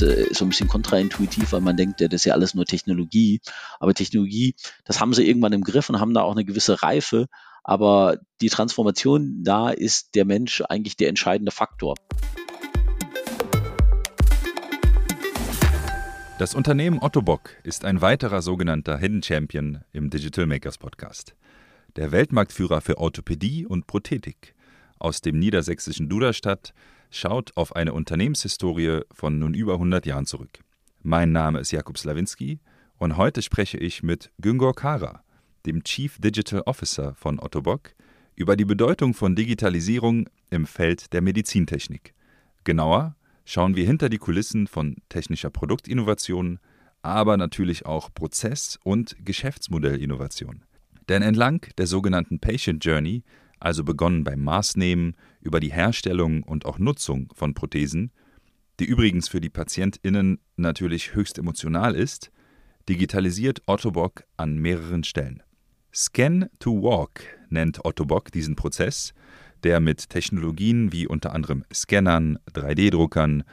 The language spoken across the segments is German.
ist äh, so ein bisschen kontraintuitiv, weil man denkt, ja, das ist ja alles nur Technologie. Aber Technologie, das haben sie irgendwann im Griff und haben da auch eine gewisse Reife. Aber die Transformation, da ist der Mensch eigentlich der entscheidende Faktor. Das Unternehmen Otto Bock ist ein weiterer sogenannter Hidden Champion im Digital Makers Podcast. Der Weltmarktführer für Orthopädie und Prothetik aus dem niedersächsischen Duderstadt schaut auf eine Unternehmenshistorie von nun über 100 Jahren zurück. Mein Name ist Jakub Slawinski und heute spreche ich mit Güngor Kara, dem Chief Digital Officer von Otto Bock, über die Bedeutung von Digitalisierung im Feld der Medizintechnik. Genauer schauen wir hinter die Kulissen von technischer Produktinnovation, aber natürlich auch Prozess- und Geschäftsmodellinnovation. Denn entlang der sogenannten Patient Journey, also begonnen beim Maßnehmen über die Herstellung und auch Nutzung von Prothesen, die übrigens für die PatientInnen natürlich höchst emotional ist, digitalisiert Ottobock an mehreren Stellen. Scan to Walk nennt Ottobock diesen Prozess, der mit Technologien wie unter anderem Scannern, 3D-Druckern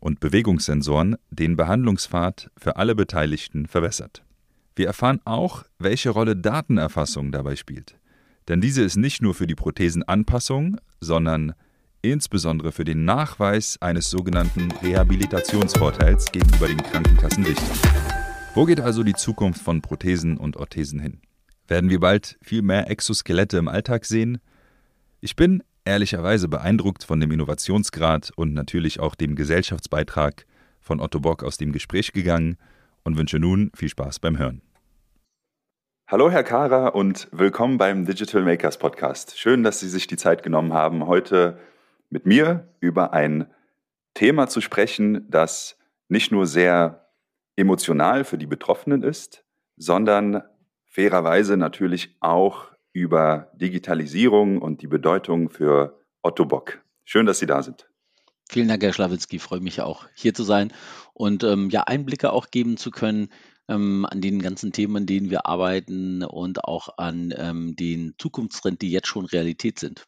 und Bewegungssensoren den Behandlungspfad für alle Beteiligten verbessert. Wir erfahren auch, welche Rolle Datenerfassung dabei spielt. Denn diese ist nicht nur für die Prothesenanpassung, sondern insbesondere für den Nachweis eines sogenannten Rehabilitationsvorteils gegenüber den Krankenkassen wichtig. Wo geht also die Zukunft von Prothesen und Orthesen hin? Werden wir bald viel mehr Exoskelette im Alltag sehen? Ich bin ehrlicherweise beeindruckt von dem Innovationsgrad und natürlich auch dem Gesellschaftsbeitrag von Otto Bock aus dem Gespräch gegangen und wünsche nun viel Spaß beim Hören. Hallo Herr Kara und willkommen beim Digital Makers Podcast. Schön, dass Sie sich die Zeit genommen haben, heute mit mir über ein Thema zu sprechen, das nicht nur sehr emotional für die Betroffenen ist, sondern fairerweise natürlich auch über Digitalisierung und die Bedeutung für Otto Bock. Schön, dass Sie da sind. Vielen Dank, Herr Schlawitzki. Freue mich auch, hier zu sein und ähm, ja, Einblicke auch geben zu können ähm, an den ganzen Themen, an denen wir arbeiten und auch an ähm, den Zukunftstrend, die jetzt schon Realität sind.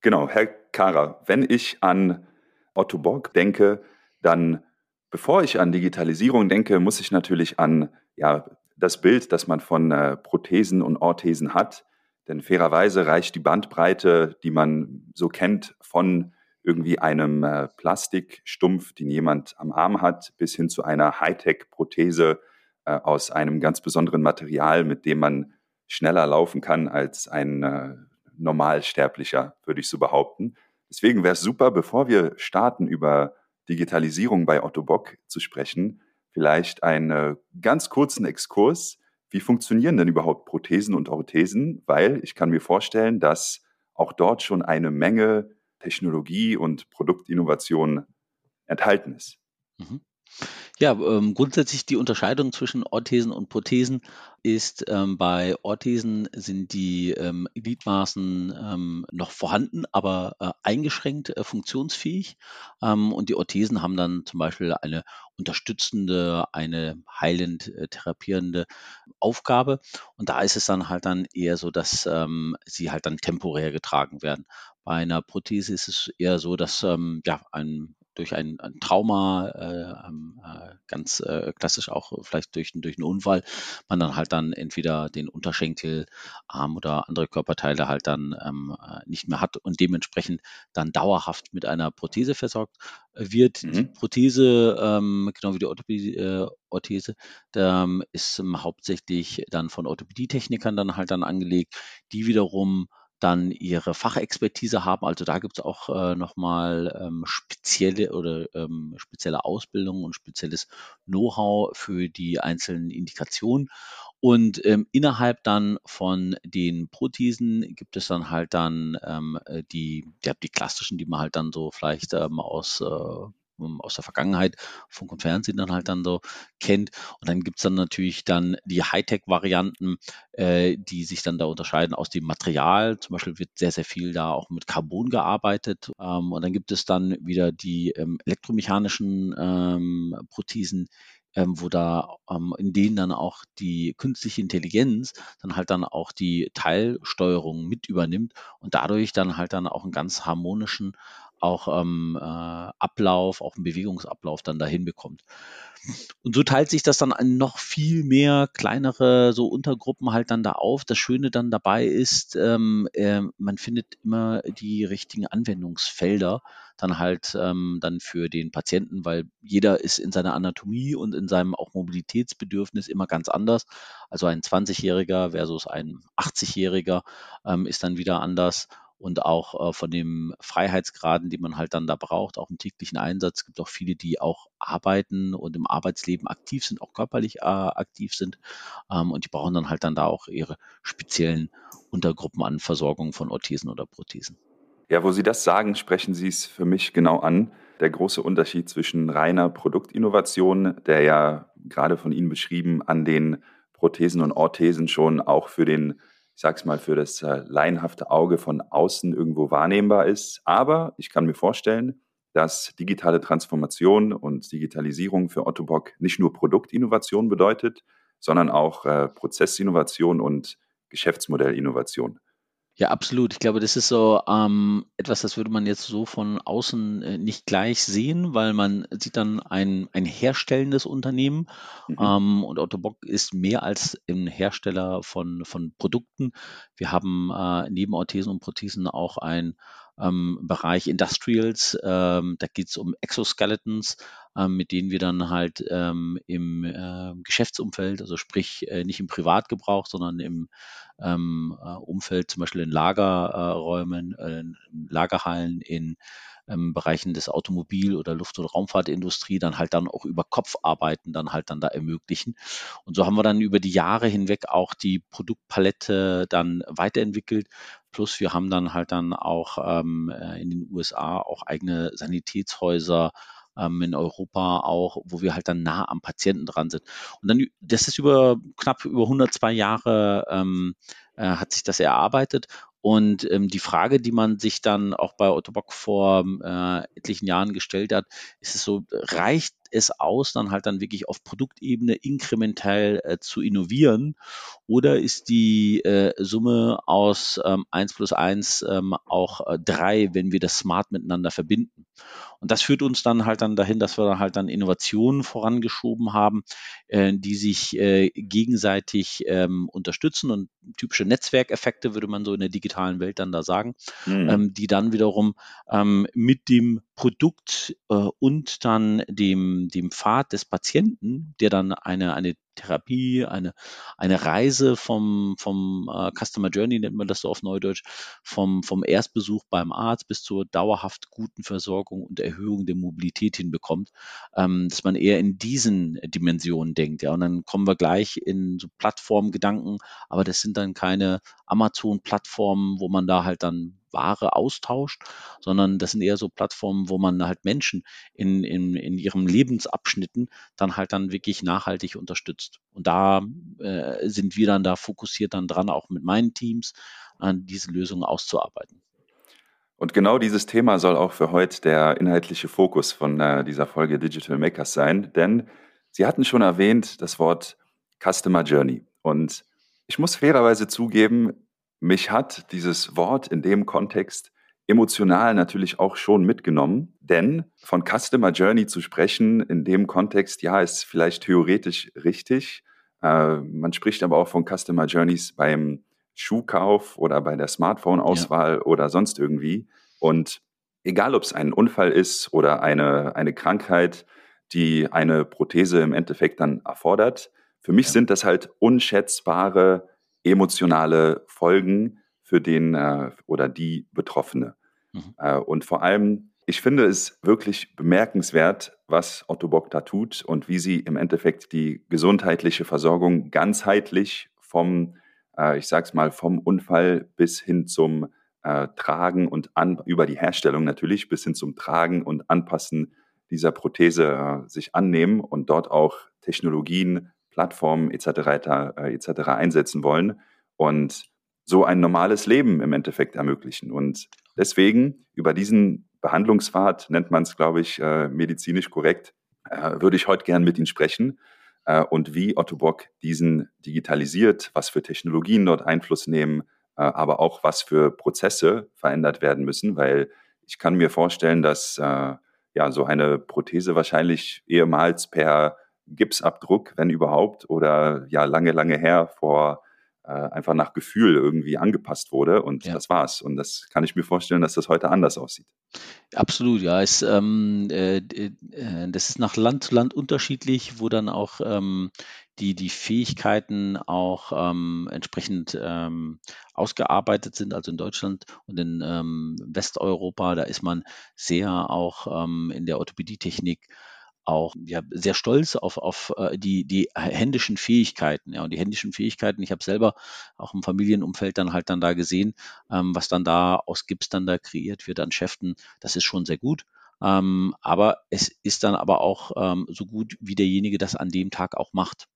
Genau, Herr Kara, wenn ich an Otto Bock denke, dann bevor ich an Digitalisierung denke, muss ich natürlich an ja, das Bild, das man von äh, Prothesen und Orthesen hat. Denn fairerweise reicht die Bandbreite, die man so kennt, von irgendwie einem äh, Plastikstumpf, den jemand am Arm hat, bis hin zu einer Hightech-Prothese äh, aus einem ganz besonderen Material, mit dem man schneller laufen kann als ein äh, Normalsterblicher, würde ich so behaupten. Deswegen wäre es super, bevor wir starten, über Digitalisierung bei Otto Bock zu sprechen, vielleicht einen ganz kurzen Exkurs. Wie funktionieren denn überhaupt Prothesen und Orthesen? Weil ich kann mir vorstellen, dass auch dort schon eine Menge Technologie und Produktinnovation enthalten ist. Mhm. Ja, ähm, grundsätzlich die Unterscheidung zwischen Orthesen und Prothesen ist ähm, bei Orthesen sind die ähm, Gliedmaßen ähm, noch vorhanden, aber äh, eingeschränkt äh, funktionsfähig. Ähm, und die Orthesen haben dann zum Beispiel eine unterstützende, eine heilend äh, therapierende Aufgabe. Und da ist es dann halt dann eher so, dass ähm, sie halt dann temporär getragen werden. Bei einer Prothese ist es eher so, dass ähm, ja, ein durch ein, ein Trauma, äh, ähm, äh, ganz äh, klassisch auch vielleicht durch, durch einen Unfall, man dann halt dann entweder den Unterschenkel, Arm oder andere Körperteile halt dann ähm, äh, nicht mehr hat und dementsprechend dann dauerhaft mit einer Prothese versorgt wird. Mhm. Die Prothese, ähm, genau wie die Orthopädie, äh, Orthese, ähm, ist ähm, hauptsächlich dann von Orthopädietechnikern dann halt dann angelegt, die wiederum dann ihre Fachexpertise haben. Also da gibt es auch äh, nochmal ähm, spezielle oder ähm, spezielle Ausbildung und spezielles Know-how für die einzelnen Indikationen. Und ähm, innerhalb dann von den Prothesen gibt es dann halt dann ähm, äh, die, ja, die klassischen, die man halt dann so vielleicht ähm, aus äh, aus der Vergangenheit Funk und Fernsehen dann halt dann so kennt. Und dann gibt es dann natürlich dann die Hightech-Varianten, äh, die sich dann da unterscheiden aus dem Material. Zum Beispiel wird sehr, sehr viel da auch mit Carbon gearbeitet. Ähm, und dann gibt es dann wieder die ähm, elektromechanischen ähm, Prothesen, ähm, wo da ähm, in denen dann auch die künstliche Intelligenz dann halt dann auch die Teilsteuerung mit übernimmt und dadurch dann halt dann auch einen ganz harmonischen auch ähm, äh, Ablauf, auch einen Bewegungsablauf dann dahin bekommt. Und so teilt sich das dann an noch viel mehr kleinere so Untergruppen halt dann da auf. Das Schöne dann dabei ist, ähm, äh, man findet immer die richtigen Anwendungsfelder dann halt ähm, dann für den Patienten, weil jeder ist in seiner Anatomie und in seinem auch Mobilitätsbedürfnis immer ganz anders. Also ein 20-Jähriger versus ein 80-Jähriger ähm, ist dann wieder anders und auch äh, von den Freiheitsgraden, die man halt dann da braucht, auch im täglichen Einsatz. Es gibt auch viele, die auch arbeiten und im Arbeitsleben aktiv sind, auch körperlich äh, aktiv sind ähm, und die brauchen dann halt dann da auch ihre speziellen Untergruppen an Versorgung von Orthesen oder Prothesen. Ja, wo Sie das sagen, sprechen Sie es für mich genau an. Der große Unterschied zwischen reiner Produktinnovation, der ja gerade von Ihnen beschrieben an den Prothesen und Orthesen schon auch für den ich sag's mal, für das äh, laienhafte Auge von außen irgendwo wahrnehmbar ist. Aber ich kann mir vorstellen, dass digitale Transformation und Digitalisierung für Otto Bock nicht nur Produktinnovation bedeutet, sondern auch äh, Prozessinnovation und Geschäftsmodellinnovation. Ja, absolut. Ich glaube, das ist so ähm, etwas, das würde man jetzt so von außen äh, nicht gleich sehen, weil man sieht dann ein, ein herstellendes Unternehmen mhm. ähm, und Otto Bock ist mehr als ein Hersteller von, von Produkten. Wir haben äh, neben Orthesen und Prothesen auch ein ähm, Bereich Industrials. Ähm, da geht es um Exoskeletons, ähm, mit denen wir dann halt ähm, im äh, Geschäftsumfeld, also sprich äh, nicht im Privatgebrauch, sondern im ähm, äh, Umfeld, zum Beispiel in Lagerräumen, äh, Lagerhallen, in ähm, Bereichen des Automobil- oder Luft- und Raumfahrtindustrie dann halt dann auch über Kopfarbeiten dann halt dann da ermöglichen. Und so haben wir dann über die Jahre hinweg auch die Produktpalette dann weiterentwickelt. Plus wir haben dann halt dann auch ähm, äh, in den USA auch eigene Sanitätshäuser, ähm, in Europa auch, wo wir halt dann nah am Patienten dran sind. Und dann, das ist über knapp über 102 Jahre ähm, äh, hat sich das erarbeitet und ähm, die Frage, die man sich dann auch bei Otto Bock vor äh, etlichen Jahren gestellt hat, ist es so, reicht es aus, dann halt dann wirklich auf Produktebene inkrementell äh, zu innovieren? Oder ist die äh, Summe aus ähm, 1 plus 1 ähm, auch äh, 3, wenn wir das smart miteinander verbinden? Und das führt uns dann halt dann dahin, dass wir dann halt dann Innovationen vorangeschoben haben, äh, die sich äh, gegenseitig ähm, unterstützen und typische Netzwerkeffekte würde man so in der digitalen Welt dann da sagen, mhm. ähm, die dann wiederum ähm, mit dem Produkt äh, und dann dem, dem Pfad des Patienten, der dann eine, eine Therapie, eine, eine Reise vom, vom äh, Customer Journey, nennt man das so auf Neudeutsch, vom, vom Erstbesuch beim Arzt bis zur dauerhaft guten Versorgung und Erhöhung der Mobilität hinbekommt, ähm, dass man eher in diesen Dimensionen denkt. Ja, und dann kommen wir gleich in so Plattformgedanken, aber das sind dann keine Amazon-Plattformen, wo man da halt dann Ware austauscht, sondern das sind eher so Plattformen, wo man halt Menschen in, in, in ihren Lebensabschnitten dann halt dann wirklich nachhaltig unterstützt. Und da äh, sind wir dann da fokussiert dann dran, auch mit meinen Teams, an diese Lösungen auszuarbeiten. Und genau dieses Thema soll auch für heute der inhaltliche Fokus von äh, dieser Folge Digital Makers sein, denn Sie hatten schon erwähnt das Wort Customer Journey. Und ich muss fairerweise zugeben, mich hat dieses Wort in dem Kontext emotional natürlich auch schon mitgenommen, denn von Customer Journey zu sprechen in dem Kontext, ja, ist vielleicht theoretisch richtig. Äh, man spricht aber auch von Customer Journeys beim Schuhkauf oder bei der Smartphone-Auswahl ja. oder sonst irgendwie. Und egal, ob es ein Unfall ist oder eine, eine Krankheit, die eine Prothese im Endeffekt dann erfordert, für mich ja. sind das halt unschätzbare emotionale Folgen für den äh, oder die Betroffene. Mhm. Äh, und vor allem, ich finde es wirklich bemerkenswert, was Otto Bock da tut und wie sie im Endeffekt die gesundheitliche Versorgung ganzheitlich vom, äh, ich sag's mal, vom Unfall bis hin zum äh, Tragen und an, über die Herstellung natürlich bis hin zum Tragen und Anpassen dieser Prothese äh, sich annehmen und dort auch Technologien Plattformen etc. Äh, etc. einsetzen wollen und so ein normales Leben im Endeffekt ermöglichen. Und deswegen über diesen Behandlungspfad, nennt man es, glaube ich, äh, medizinisch korrekt, äh, würde ich heute gern mit Ihnen sprechen und wie Otto Bock diesen digitalisiert, was für Technologien dort Einfluss nehmen, aber auch was für Prozesse verändert werden müssen, weil Ich kann mir vorstellen, dass äh, ja so eine Prothese wahrscheinlich ehemals per Gipsabdruck, wenn überhaupt, oder ja lange, lange her vor äh, einfach nach Gefühl irgendwie angepasst wurde und ja. das war's. Und das kann ich mir vorstellen, dass das heute anders aussieht. Absolut, ja. Es, ähm, äh, äh, das ist nach Land zu Land unterschiedlich, wo dann auch ähm, die, die Fähigkeiten auch ähm, entsprechend ähm, ausgearbeitet sind. Also in Deutschland und in ähm, Westeuropa, da ist man sehr auch ähm, in der Orthopädietechnik auch ja, sehr stolz auf, auf äh, die, die händischen Fähigkeiten. Ja, und die händischen Fähigkeiten, ich habe selber auch im Familienumfeld dann halt dann da gesehen, ähm, was dann da aus Gips dann da kreiert wird an Schäften, das ist schon sehr gut. Ähm, aber es ist dann aber auch ähm, so gut, wie derjenige das an dem Tag auch macht.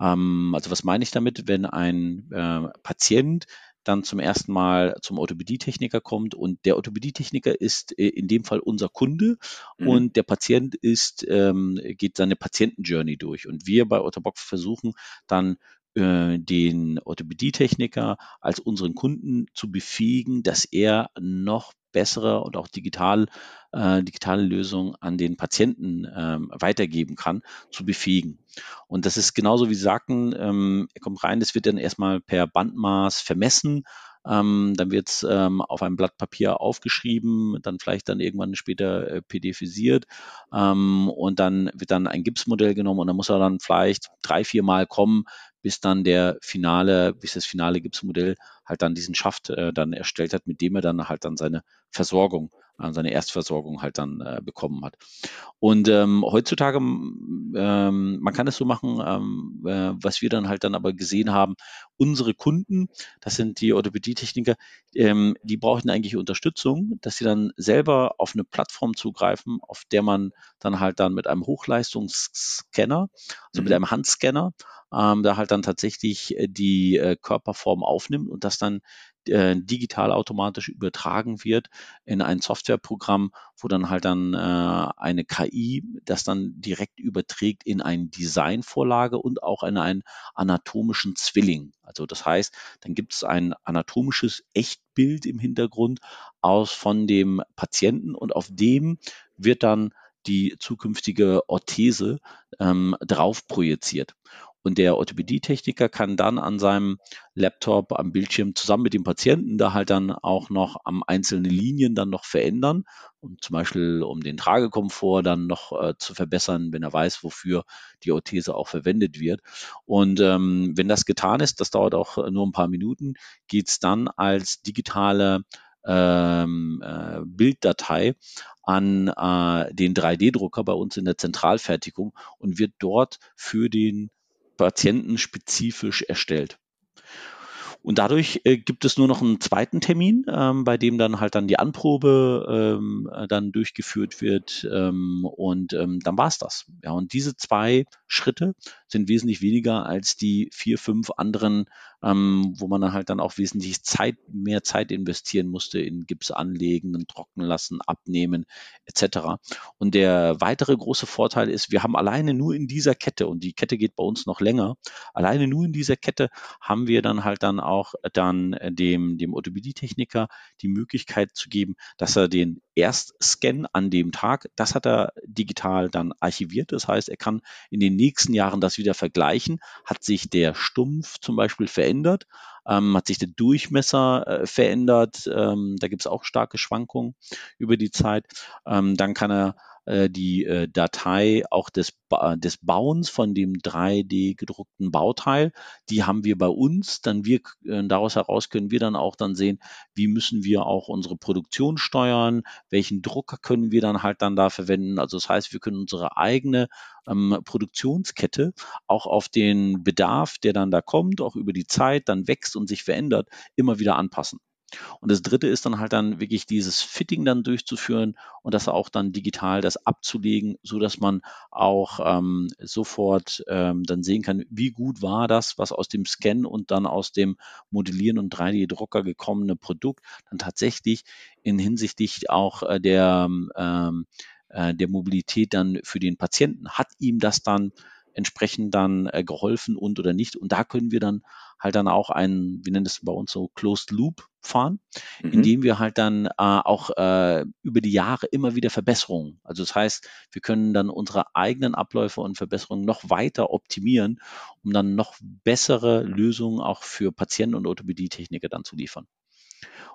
Ähm, also was meine ich damit, wenn ein äh, Patient dann zum ersten Mal zum Orthopädietechniker kommt. Und der Orthopädietechniker ist äh, in dem Fall unser Kunde. Mhm. und der Patient ist, ähm, geht seine Patientenjourney durch. Und wir bei Orthobox versuchen dann äh, den Orthopädietechniker als unseren Kunden zu befähigen, dass er noch bessere und auch digital, äh, digitale Lösungen an den Patienten ähm, weitergeben kann, zu befähigen. Und das ist genauso wie Sie sagten, ähm, er kommt rein, das wird dann erstmal per Bandmaß vermessen. Ähm, dann wird es ähm, auf einem Blatt Papier aufgeschrieben, dann vielleicht dann irgendwann später äh, PDFisiert ähm, und dann wird dann ein Gipsmodell genommen und dann muss er dann vielleicht drei, vier Mal kommen, bis dann der finale, bis das finale Gipsmodell halt dann diesen Schaft äh, dann erstellt hat, mit dem er dann halt dann seine Versorgung, seine Erstversorgung halt dann äh, bekommen hat. Und ähm, heutzutage, ähm, man kann es so machen, ähm, äh, was wir dann halt dann aber gesehen haben, unsere Kunden, das sind die Orthopädietechniker, ähm, die brauchen eigentlich Unterstützung, dass sie dann selber auf eine Plattform zugreifen, auf der man dann halt dann mit einem Hochleistungsscanner, also mhm. mit einem Handscanner, ähm, da halt dann tatsächlich äh, die äh, Körperform aufnimmt und das dann äh, digital automatisch übertragen wird in ein Softwareprogramm, wo dann halt dann äh, eine KI das dann direkt überträgt in eine Designvorlage und auch in einen anatomischen Zwilling. Also das heißt, dann gibt es ein anatomisches Echtbild im Hintergrund aus von dem Patienten und auf dem wird dann die zukünftige Orthese ähm, drauf projiziert. Und der Orthopädietechniker kann dann an seinem Laptop am Bildschirm zusammen mit dem Patienten da halt dann auch noch am einzelnen Linien dann noch verändern. Und zum Beispiel, um den Tragekomfort dann noch äh, zu verbessern, wenn er weiß, wofür die Orthese auch verwendet wird. Und ähm, wenn das getan ist, das dauert auch nur ein paar Minuten, geht es dann als digitale ähm, äh, Bilddatei an äh, den 3D-Drucker bei uns in der Zentralfertigung und wird dort für den patientenspezifisch erstellt. Und dadurch äh, gibt es nur noch einen zweiten Termin, ähm, bei dem dann halt dann die Anprobe ähm, äh, dann durchgeführt wird ähm, und ähm, dann war es das. Ja, und diese zwei Schritte sind wesentlich weniger als die vier, fünf anderen ähm, wo man dann halt dann auch wesentlich Zeit, mehr Zeit investieren musste in Gips anlegen, trocknen lassen, abnehmen etc. Und der weitere große Vorteil ist, wir haben alleine nur in dieser Kette und die Kette geht bei uns noch länger, alleine nur in dieser Kette haben wir dann halt dann auch dann dem, dem Orthopädietechniker die Möglichkeit zu geben, dass er den Erstscan an dem Tag, das hat er digital dann archiviert. Das heißt, er kann in den nächsten Jahren das wieder vergleichen. Hat sich der Stumpf zum Beispiel verändert? Ähm, hat sich der Durchmesser äh, verändert? Ähm, da gibt es auch starke Schwankungen über die Zeit. Ähm, dann kann er äh, die äh, Datei auch des, ba des Bauens von dem 3D gedruckten Bauteil. Die haben wir bei uns. Dann wir, äh, daraus heraus können wir dann auch dann sehen, wie müssen wir auch unsere Produktion steuern, welchen Drucker können wir dann halt dann da verwenden. Also das heißt, wir können unsere eigene ähm, Produktionskette auch auf den Bedarf, der dann da kommt, auch über die Zeit dann wächst und sich verändert, immer wieder anpassen. Und das dritte ist dann halt dann wirklich dieses Fitting dann durchzuführen und das auch dann digital das abzulegen, so dass man auch ähm, sofort ähm, dann sehen kann, wie gut war das, was aus dem Scan und dann aus dem Modellieren und 3D-Drucker gekommene Produkt dann tatsächlich in hinsichtlich auch äh, der, ähm, äh, der Mobilität dann für den Patienten. Hat ihm das dann entsprechend dann äh, geholfen und oder nicht? Und da können wir dann halt dann auch einen, wie nennt es bei uns so, Closed Loop fahren, mhm. indem wir halt dann äh, auch äh, über die Jahre immer wieder Verbesserungen. Also das heißt, wir können dann unsere eigenen Abläufe und Verbesserungen noch weiter optimieren, um dann noch bessere Lösungen auch für Patienten und Orthopädietechniker dann zu liefern.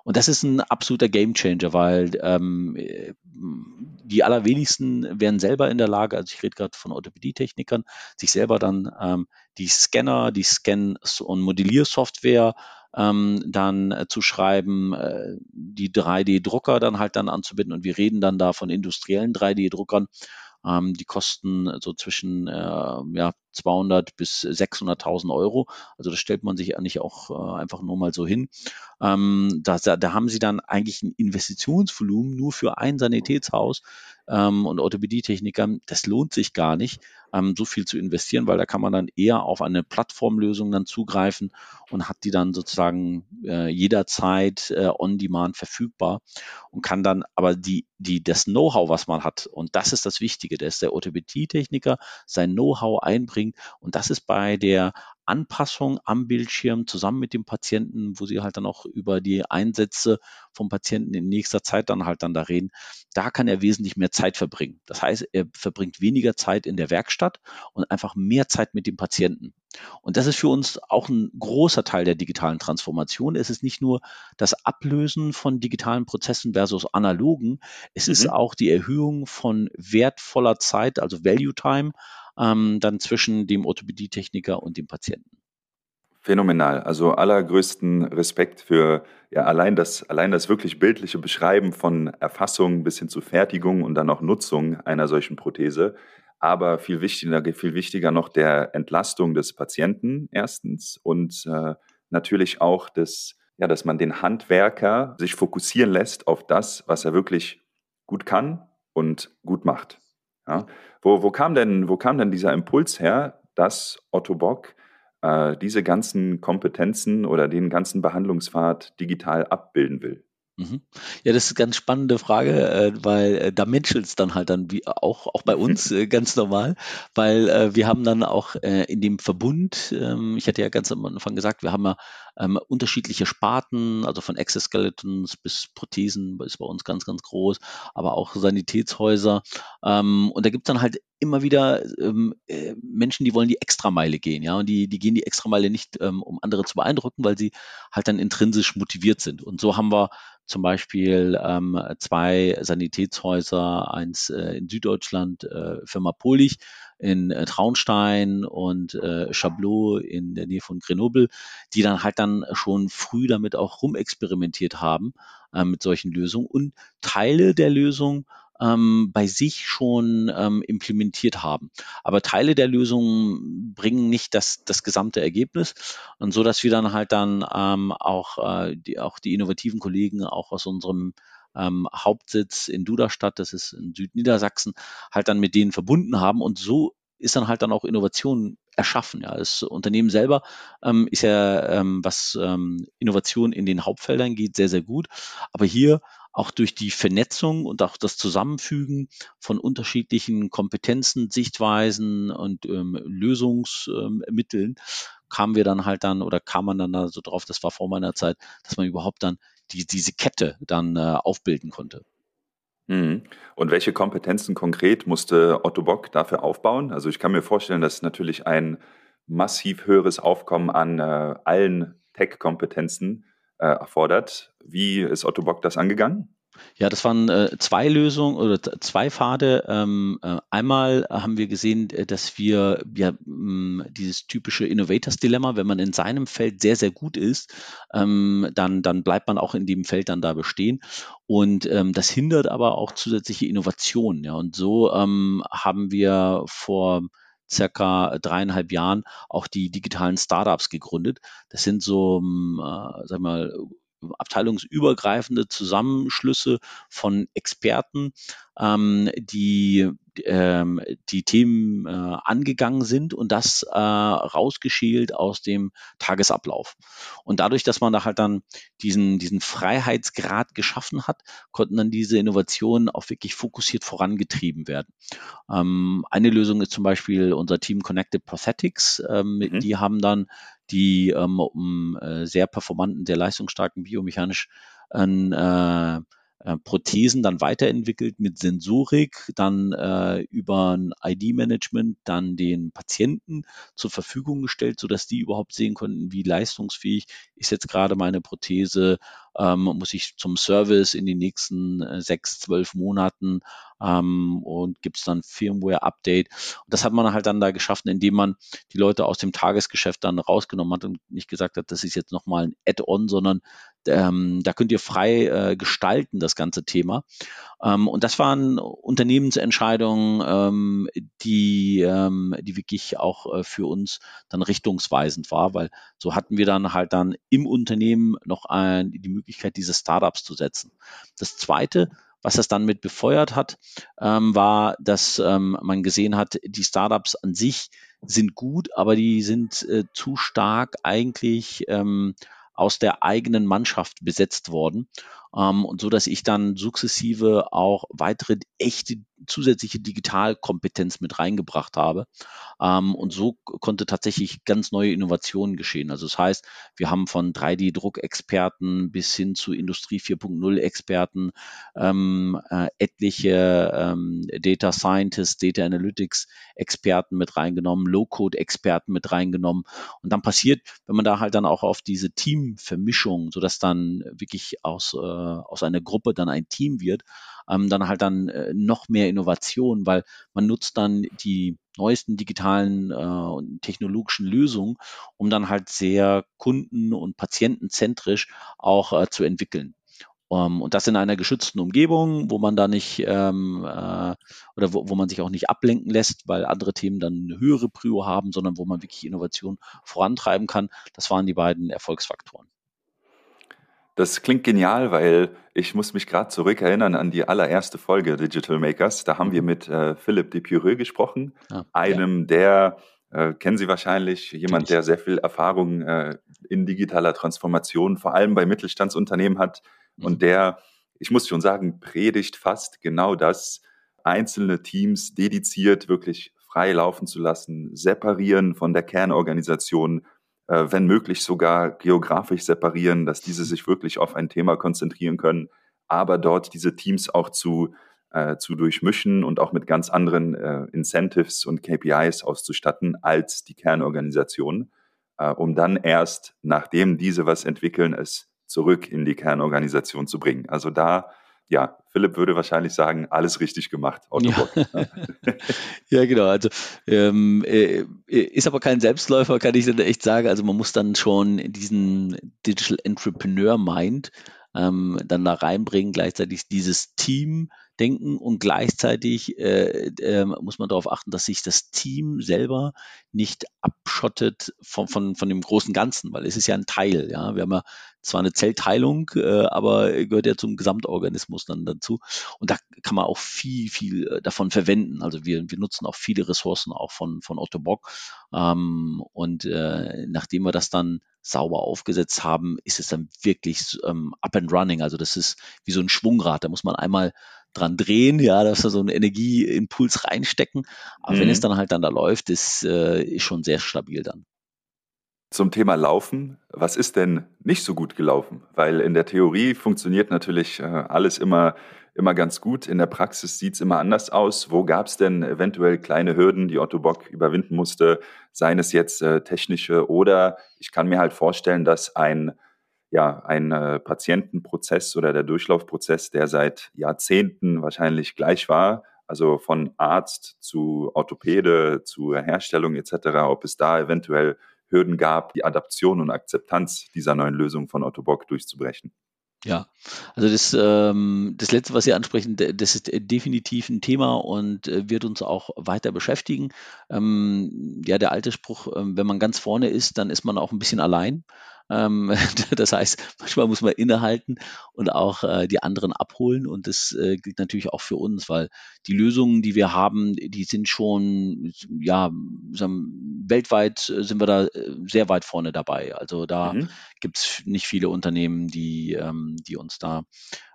Und das ist ein absoluter Gamechanger, weil ähm, die allerwenigsten wären selber in der Lage, also ich rede gerade von Orthopädietechnikern, sich selber dann ähm, die Scanner, die Scan- und Modelliersoftware ähm, dann äh, zu schreiben, äh, die 3D-Drucker dann halt dann anzubinden. Und wir reden dann da von industriellen 3D-Druckern, ähm, die kosten so zwischen äh, ja, 200 bis 600.000 Euro. Also das stellt man sich eigentlich auch äh, einfach nur mal so hin. Ähm, da, da haben sie dann eigentlich ein Investitionsvolumen nur für ein Sanitätshaus ähm, und Orthopädietechnikern. Das lohnt sich gar nicht, ähm, so viel zu investieren, weil da kann man dann eher auf eine Plattformlösung dann zugreifen und hat die dann sozusagen äh, jederzeit äh, on demand verfügbar und kann dann aber die, die, das Know-how, was man hat, und das ist das Wichtige, dass der Orthopädietechniker sein Know-how einbringt und das ist bei der Anpassung am Bildschirm zusammen mit dem Patienten, wo sie halt dann auch über die Einsätze vom Patienten in nächster Zeit dann halt dann da reden, da kann er wesentlich mehr Zeit verbringen. Das heißt, er verbringt weniger Zeit in der Werkstatt und einfach mehr Zeit mit dem Patienten. Und das ist für uns auch ein großer Teil der digitalen Transformation. Es ist nicht nur das Ablösen von digitalen Prozessen versus analogen, es mhm. ist auch die Erhöhung von wertvoller Zeit, also Value Time, ähm, dann zwischen dem Orthopädietechniker und dem Patienten. Phänomenal. Also allergrößten Respekt für ja, allein, das, allein das wirklich bildliche Beschreiben von Erfassung bis hin zu Fertigung und dann auch Nutzung einer solchen Prothese. Aber viel wichtiger, viel wichtiger noch der Entlastung des Patienten erstens und äh, natürlich auch des, ja, dass man den Handwerker sich fokussieren lässt auf das, was er wirklich gut kann und gut macht. Ja? Wo, wo, kam denn, wo kam denn dieser Impuls her, dass Otto Bock äh, diese ganzen Kompetenzen oder den ganzen Behandlungspfad digital abbilden will? Mhm. Ja, das ist eine ganz spannende Frage, äh, weil äh, da menschelt es dann halt dann wie auch, auch bei uns äh, ganz normal, weil wir haben dann auch in dem Verbund, ähm, ich hatte ja ganz am Anfang gesagt, wir haben ja ähm, unterschiedliche Sparten, also von Exoskeletons bis Prothesen ist bei uns ganz, ganz groß, aber auch Sanitätshäuser. Ähm, und da gibt es dann halt immer wieder ähm, äh, Menschen, die wollen die Extrameile gehen, ja, und die, die gehen die Extrameile nicht, ähm, um andere zu beeindrucken, weil sie halt dann intrinsisch motiviert sind. Und so haben wir zum Beispiel ähm, zwei Sanitätshäuser, eins äh, in Süddeutschland, äh, Firma Polich in äh, Traunstein und äh, Chablot in der Nähe von Grenoble, die dann halt dann schon früh damit auch rumexperimentiert haben äh, mit solchen Lösungen und Teile der Lösung ähm, bei sich schon ähm, implementiert haben. Aber Teile der Lösung bringen nicht das, das gesamte Ergebnis. Und so, dass wir dann halt dann ähm, auch, äh, die, auch die innovativen Kollegen auch aus unserem ähm, Hauptsitz in Duderstadt, das ist in Südniedersachsen, halt dann mit denen verbunden haben. Und so ist dann halt dann auch Innovation erschaffen. Ja, das Unternehmen selber ähm, ist ja, ähm, was ähm, Innovation in den Hauptfeldern geht, sehr, sehr gut. Aber hier auch durch die Vernetzung und auch das Zusammenfügen von unterschiedlichen Kompetenzen, Sichtweisen und ähm, Lösungsmitteln ähm, kamen wir dann halt dann oder kam man dann da so drauf, das war vor meiner Zeit, dass man überhaupt dann die, diese Kette dann äh, aufbilden konnte. Mhm. Und welche Kompetenzen konkret musste Otto Bock dafür aufbauen? Also ich kann mir vorstellen, dass natürlich ein massiv höheres Aufkommen an äh, allen Tech-Kompetenzen äh, erfordert. Wie ist Otto Bock das angegangen? Ja, das waren äh, zwei Lösungen oder zwei Pfade. Ähm, äh, einmal haben wir gesehen, äh, dass wir ja mh, dieses typische Innovators-Dilemma, wenn man in seinem Feld sehr, sehr gut ist, ähm, dann, dann bleibt man auch in dem Feld dann da bestehen. Und ähm, das hindert aber auch zusätzliche Innovationen. Ja. Und so ähm, haben wir vor circa dreieinhalb Jahren auch die digitalen Startups gegründet. Das sind so, ähm, äh, sag mal, abteilungsübergreifende Zusammenschlüsse von Experten, ähm, die ähm, die Themen äh, angegangen sind und das äh, rausgeschält aus dem Tagesablauf. Und dadurch, dass man da halt dann diesen, diesen Freiheitsgrad geschaffen hat, konnten dann diese Innovationen auch wirklich fokussiert vorangetrieben werden. Ähm, eine Lösung ist zum Beispiel unser Team Connected Prosthetics. Ähm, mhm. Die haben dann die ähm, um äh, sehr performanten, sehr leistungsstarken biomechanisch äh, äh, Prothesen dann weiterentwickelt mit Sensorik, dann äh, über ein ID-Management dann den Patienten zur Verfügung gestellt, sodass die überhaupt sehen konnten, wie leistungsfähig ist jetzt gerade meine Prothese, ähm, muss ich zum Service in den nächsten äh, sechs, zwölf Monaten ähm, und gibt es dann Firmware-Update. Und das hat man halt dann da geschafft, indem man die Leute aus dem Tagesgeschäft dann rausgenommen hat und nicht gesagt hat, das ist jetzt nochmal ein Add-on, sondern ähm, da könnt ihr frei äh, gestalten, das ganze Thema. Ähm, und das waren Unternehmensentscheidungen, ähm, die, ähm, die wirklich auch äh, für uns dann richtungsweisend war, weil so hatten wir dann halt dann im Unternehmen noch ein, die Möglichkeit, diese Startups zu setzen. Das zweite, was das dann mit befeuert hat, ähm, war, dass ähm, man gesehen hat, die Startups an sich sind gut, aber die sind äh, zu stark eigentlich ähm, aus der eigenen Mannschaft besetzt worden. Ähm, und so, dass ich dann sukzessive auch weitere echte zusätzliche Digitalkompetenz mit reingebracht habe. Ähm, und so konnte tatsächlich ganz neue Innovationen geschehen. Also das heißt, wir haben von 3D-Druckexperten bis hin zu Industrie 4.0-Experten ähm, äh, etliche ähm, Data Scientists, Data Analytics-Experten mit reingenommen, Low-Code-Experten mit reingenommen. Und dann passiert, wenn man da halt dann auch auf diese Teamvermischung, sodass dann wirklich aus, äh, aus einer Gruppe dann ein Team wird, ähm, dann halt dann äh, noch mehr Innovation, weil man nutzt dann die neuesten digitalen äh, und technologischen Lösungen, um dann halt sehr kunden- und patientenzentrisch auch äh, zu entwickeln. Um, ähm, und das in einer geschützten Umgebung, wo man da nicht ähm, äh, oder wo, wo man sich auch nicht ablenken lässt, weil andere Themen dann eine höhere Prio haben, sondern wo man wirklich Innovation vorantreiben kann. Das waren die beiden Erfolgsfaktoren. Das klingt genial, weil ich muss mich gerade zurückerinnern an die allererste Folge Digital Makers. Da haben wir mhm. mit äh, Philipp Depureux gesprochen, ah, einem ja. der, äh, kennen Sie wahrscheinlich, jemand, der sehr viel Erfahrung äh, in digitaler Transformation, vor allem bei Mittelstandsunternehmen hat mhm. und der, ich muss schon sagen, predigt fast genau das, einzelne Teams dediziert wirklich frei laufen zu lassen, separieren von der Kernorganisation, äh, wenn möglich sogar geografisch separieren, dass diese sich wirklich auf ein Thema konzentrieren können, aber dort diese Teams auch zu, äh, zu durchmischen und auch mit ganz anderen äh, Incentives und KPIs auszustatten als die Kernorganisation, äh, um dann erst, nachdem diese was entwickeln, es zurück in die Kernorganisation zu bringen. Also da ja, Philipp würde wahrscheinlich sagen, alles richtig gemacht. Ja. ja, genau. Also ähm, äh, ist aber kein Selbstläufer, kann ich dann echt sagen. Also man muss dann schon diesen Digital Entrepreneur Mind ähm, dann da reinbringen, gleichzeitig dieses Team denken und gleichzeitig äh, äh, muss man darauf achten, dass sich das Team selber nicht abschottet von, von, von dem großen Ganzen, weil es ist ja ein Teil. Ja, wir haben ja zwar eine Zellteilung, äh, aber gehört ja zum Gesamtorganismus dann dazu. Und da kann man auch viel, viel äh, davon verwenden. Also wir, wir nutzen auch viele Ressourcen auch von, von Otto Bock. Ähm, und äh, nachdem wir das dann sauber aufgesetzt haben, ist es dann wirklich ähm, up and running. Also das ist wie so ein Schwungrad. Da muss man einmal dran drehen, ja, dass wir so einen Energieimpuls reinstecken. Aber mhm. wenn es dann halt dann da läuft, ist, äh, ist schon sehr stabil dann. Zum Thema Laufen, was ist denn nicht so gut gelaufen? Weil in der Theorie funktioniert natürlich äh, alles immer, immer ganz gut. In der Praxis sieht es immer anders aus. Wo gab es denn eventuell kleine Hürden, die Otto Bock überwinden musste? Seien es jetzt äh, technische oder ich kann mir halt vorstellen, dass ein ja, ein äh, Patientenprozess oder der Durchlaufprozess, der seit Jahrzehnten wahrscheinlich gleich war, also von Arzt zu Orthopäde, zu Herstellung etc., ob es da eventuell Hürden gab, die Adaption und Akzeptanz dieser neuen Lösung von Otto Bock durchzubrechen. Ja, also das, ähm, das Letzte, was Sie ansprechen, das ist definitiv ein Thema und äh, wird uns auch weiter beschäftigen. Ähm, ja, der alte Spruch, äh, wenn man ganz vorne ist, dann ist man auch ein bisschen allein. Ähm, das heißt, manchmal muss man innehalten und auch äh, die anderen abholen. Und das äh, gilt natürlich auch für uns, weil die Lösungen, die wir haben, die sind schon, ja, sagen, weltweit sind wir da äh, sehr weit vorne dabei. Also da mhm. gibt es nicht viele Unternehmen, die, ähm, die uns da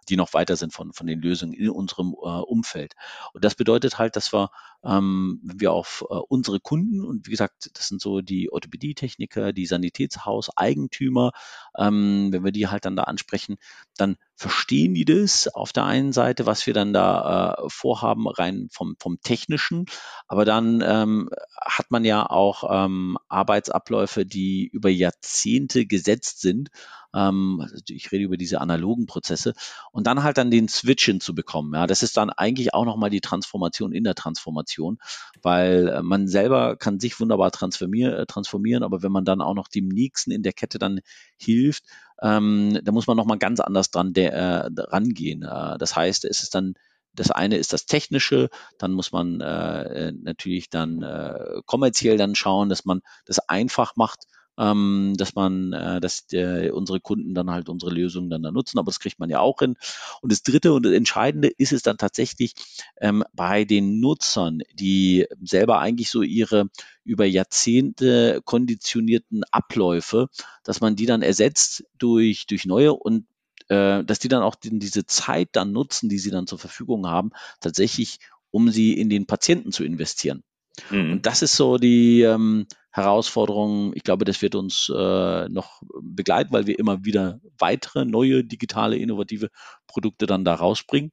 die noch weiter sind von, von den Lösungen in unserem äh, Umfeld. Und das bedeutet halt, dass wir, ähm, wenn wir auf äh, unsere Kunden, und wie gesagt, das sind so die Orthopädietechniker, die Sanitätshauseigentümer, ähm, wenn wir die halt dann da ansprechen, dann verstehen die das auf der einen Seite, was wir dann da äh, vorhaben, rein vom, vom Technischen. Aber dann ähm, hat man ja auch ähm, Arbeitsabläufe, die über Jahrzehnte gesetzt sind. Ähm, also ich rede über diese analogen Prozesse und dann halt dann den Switch hinzubekommen. Ja, das ist dann eigentlich auch nochmal die Transformation in der Transformation, weil äh, man selber kann sich wunderbar äh, transformieren, aber wenn man dann auch noch dem Nächsten in der Kette dann hilft, ähm, da muss man nochmal ganz anders dran der, äh, rangehen. Äh, das heißt, es ist dann das eine ist das Technische, dann muss man äh, natürlich dann äh, kommerziell dann schauen, dass man das einfach macht ähm, dass man, äh, dass der, unsere Kunden dann halt unsere Lösungen dann da nutzen, aber das kriegt man ja auch hin. Und das Dritte und das Entscheidende ist es dann tatsächlich ähm, bei den Nutzern, die selber eigentlich so ihre über Jahrzehnte konditionierten Abläufe, dass man die dann ersetzt durch, durch neue und äh, dass die dann auch die, diese Zeit dann nutzen, die sie dann zur Verfügung haben, tatsächlich, um sie in den Patienten zu investieren. Mhm. Und das ist so die ähm, Herausforderung. Ich glaube, das wird uns äh, noch begleiten, weil wir immer wieder weitere neue digitale, innovative Produkte dann da rausbringen.